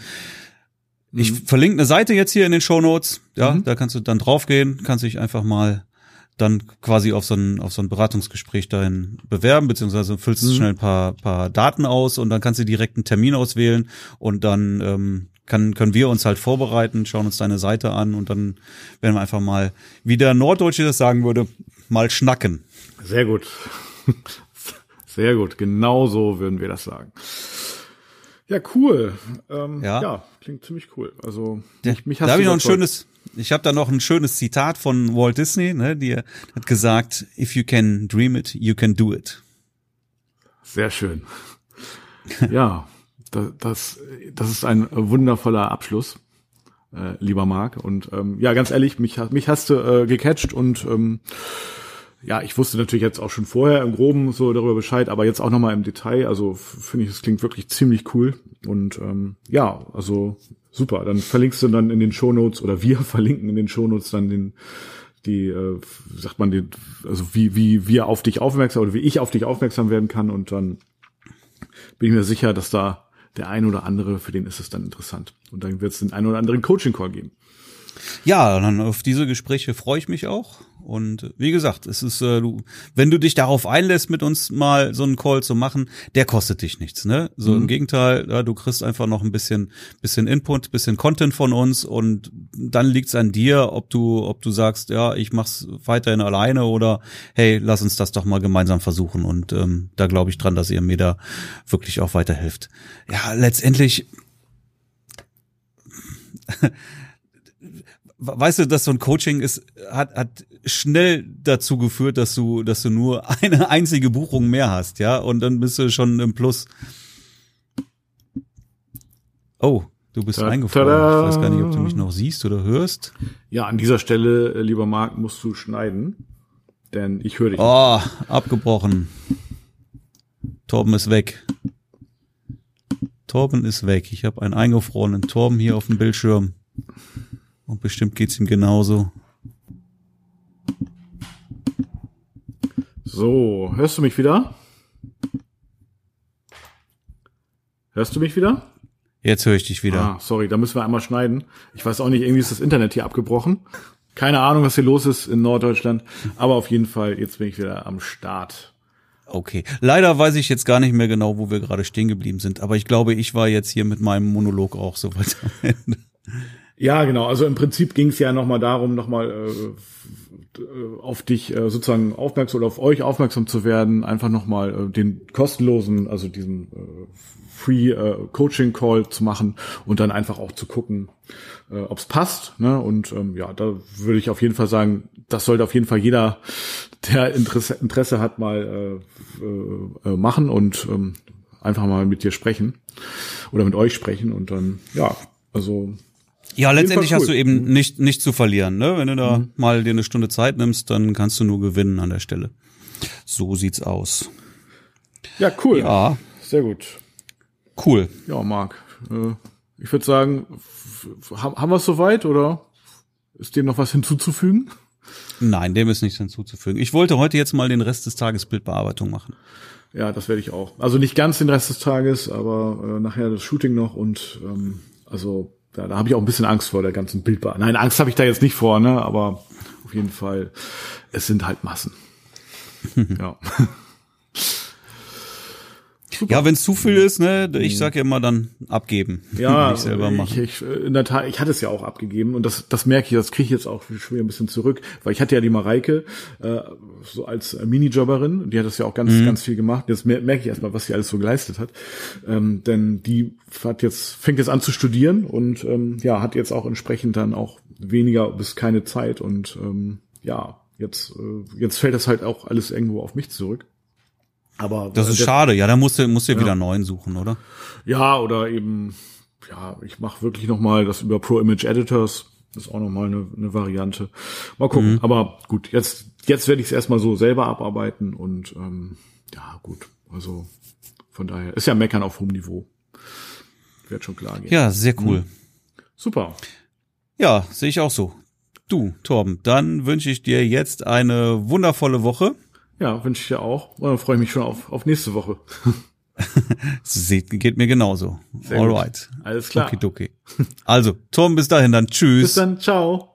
ich mhm. verlinke eine Seite jetzt hier in den Show Notes. Ja, mhm. da kannst du dann draufgehen, kannst dich einfach mal dann quasi auf so ein, auf so ein Beratungsgespräch dahin bewerben, beziehungsweise füllst du mhm. schnell ein paar, paar Daten aus und dann kannst du direkt einen Termin auswählen und dann ähm, kann, können wir uns halt vorbereiten, schauen uns deine Seite an und dann werden wir einfach mal, wie der Norddeutsche das sagen würde, mal schnacken. Sehr gut. Sehr gut. Genau so würden wir das sagen. Ja, cool. Ähm, ja. ja. klingt ziemlich cool. Also mich, mich hast da habe ich noch ein schönes, ich habe da noch ein schönes Zitat von Walt Disney, ne, die hat gesagt, if you can dream it, you can do it. Sehr schön. ja, das, das, das ist ein wundervoller Abschluss, äh, lieber Marc. Und ähm, ja, ganz ehrlich, mich, mich hast du äh, gecatcht und ähm, ja, ich wusste natürlich jetzt auch schon vorher im Groben so darüber Bescheid, aber jetzt auch nochmal im Detail. Also finde ich, es klingt wirklich ziemlich cool. Und ähm, ja, also super. Dann verlinkst du dann in den Shownotes oder wir verlinken in den Shownotes dann den die, äh, sagt man, die, also wie, wie wir auf dich aufmerksam oder wie ich auf dich aufmerksam werden kann und dann bin ich mir sicher, dass da der ein oder andere, für den ist es dann interessant. Und dann wird es den ein oder anderen Coaching-Call geben. Ja, dann auf diese Gespräche freue ich mich auch. Und wie gesagt, es ist, äh, du, wenn du dich darauf einlässt, mit uns mal so einen Call zu machen, der kostet dich nichts, ne? So mhm. im Gegenteil, ja, du kriegst einfach noch ein bisschen, bisschen Input, bisschen Content von uns und dann liegt's an dir, ob du, ob du sagst, ja, ich mach's weiterhin alleine oder hey, lass uns das doch mal gemeinsam versuchen. Und ähm, da glaube ich dran, dass ihr mir da wirklich auch weiterhilft. Ja, letztendlich weißt du, dass so ein Coaching ist, hat, hat schnell dazu geführt, dass du, dass du nur eine einzige Buchung mehr hast, ja, und dann bist du schon im Plus. Oh, du bist Ta eingefroren. Ich weiß gar nicht, ob du mich noch siehst oder hörst. Ja, an dieser Stelle, äh, lieber Marc, musst du schneiden, denn ich höre dich. Oh, abgebrochen. Torben ist weg. Torben ist weg. Ich habe einen eingefrorenen Torben hier auf dem Bildschirm. Und bestimmt geht's ihm genauso. So, hörst du mich wieder? Hörst du mich wieder? Jetzt höre ich dich wieder. Ah, sorry, da müssen wir einmal schneiden. Ich weiß auch nicht, irgendwie ist das Internet hier abgebrochen. Keine Ahnung, was hier los ist in Norddeutschland. Aber auf jeden Fall, jetzt bin ich wieder am Start. Okay. Leider weiß ich jetzt gar nicht mehr genau, wo wir gerade stehen geblieben sind. Aber ich glaube, ich war jetzt hier mit meinem Monolog auch so weit am Ende. Ja, genau. Also im Prinzip ging es ja nochmal darum, nochmal äh, auf dich äh, sozusagen aufmerksam oder auf euch aufmerksam zu werden, einfach nochmal äh, den kostenlosen, also diesen äh, Free äh, Coaching Call zu machen und dann einfach auch zu gucken, äh, ob es passt. Ne? Und ähm, ja, da würde ich auf jeden Fall sagen, das sollte auf jeden Fall jeder, der Interesse, Interesse hat, mal äh, äh, äh machen und ähm, einfach mal mit dir sprechen oder mit euch sprechen und dann ja, also ja, letztendlich hast du eben nicht, nicht zu verlieren. Ne? Wenn du da mhm. mal dir eine Stunde Zeit nimmst, dann kannst du nur gewinnen an der Stelle. So sieht's aus. Ja, cool. Ja. Sehr gut. Cool. Ja, Marc. Äh, ich würde sagen, haben wir es soweit oder ist dem noch was hinzuzufügen? Nein, dem ist nichts hinzuzufügen. Ich wollte heute jetzt mal den Rest des Tages Bildbearbeitung machen. Ja, das werde ich auch. Also nicht ganz den Rest des Tages, aber äh, nachher das Shooting noch und ähm, also ja, da habe ich auch ein bisschen Angst vor der ganzen Bildbar. Nein, Angst habe ich da jetzt nicht vor, ne? Aber auf jeden Fall, es sind halt Massen. ja. Super. Ja, wenn es zu viel ist, ne, ich sag ja immer dann abgeben. Ja, ich selber machen. Ich, ich, in der Tat, ich hatte es ja auch abgegeben und das, das merke ich, das kriege ich jetzt auch schon wieder ein bisschen zurück, weil ich hatte ja die Mareike äh, so als Minijobberin, die hat das ja auch ganz, mhm. ganz viel gemacht. Jetzt merke ich erstmal, was sie alles so geleistet hat. Ähm, denn die hat jetzt, fängt jetzt an zu studieren und ähm, ja, hat jetzt auch entsprechend dann auch weniger bis keine Zeit und ähm, ja, jetzt, äh, jetzt fällt das halt auch alles irgendwo auf mich zurück. Aber das ist schade. Ja, da musst du musst du ja. wieder neuen suchen, oder? Ja, oder eben ja, ich mache wirklich noch mal das über Pro Image Editors. Das ist auch noch mal eine, eine Variante. Mal gucken. Mhm. Aber gut, jetzt jetzt werde ich es erstmal so selber abarbeiten und ähm, ja gut. Also von daher ist ja Meckern auf hohem Niveau. Wird schon klar gehen. Ja, sehr cool. Mhm. Super. Ja, sehe ich auch so. Du, Torben, dann wünsche ich dir jetzt eine wundervolle Woche. Ja, wünsche ich dir auch. Und dann freue ich mich schon auf, auf nächste Woche. Sieht, geht mir genauso. Sehr Alright. Alles klar. Okidoki. Also, Tom, bis dahin dann. Tschüss. Bis dann. Ciao.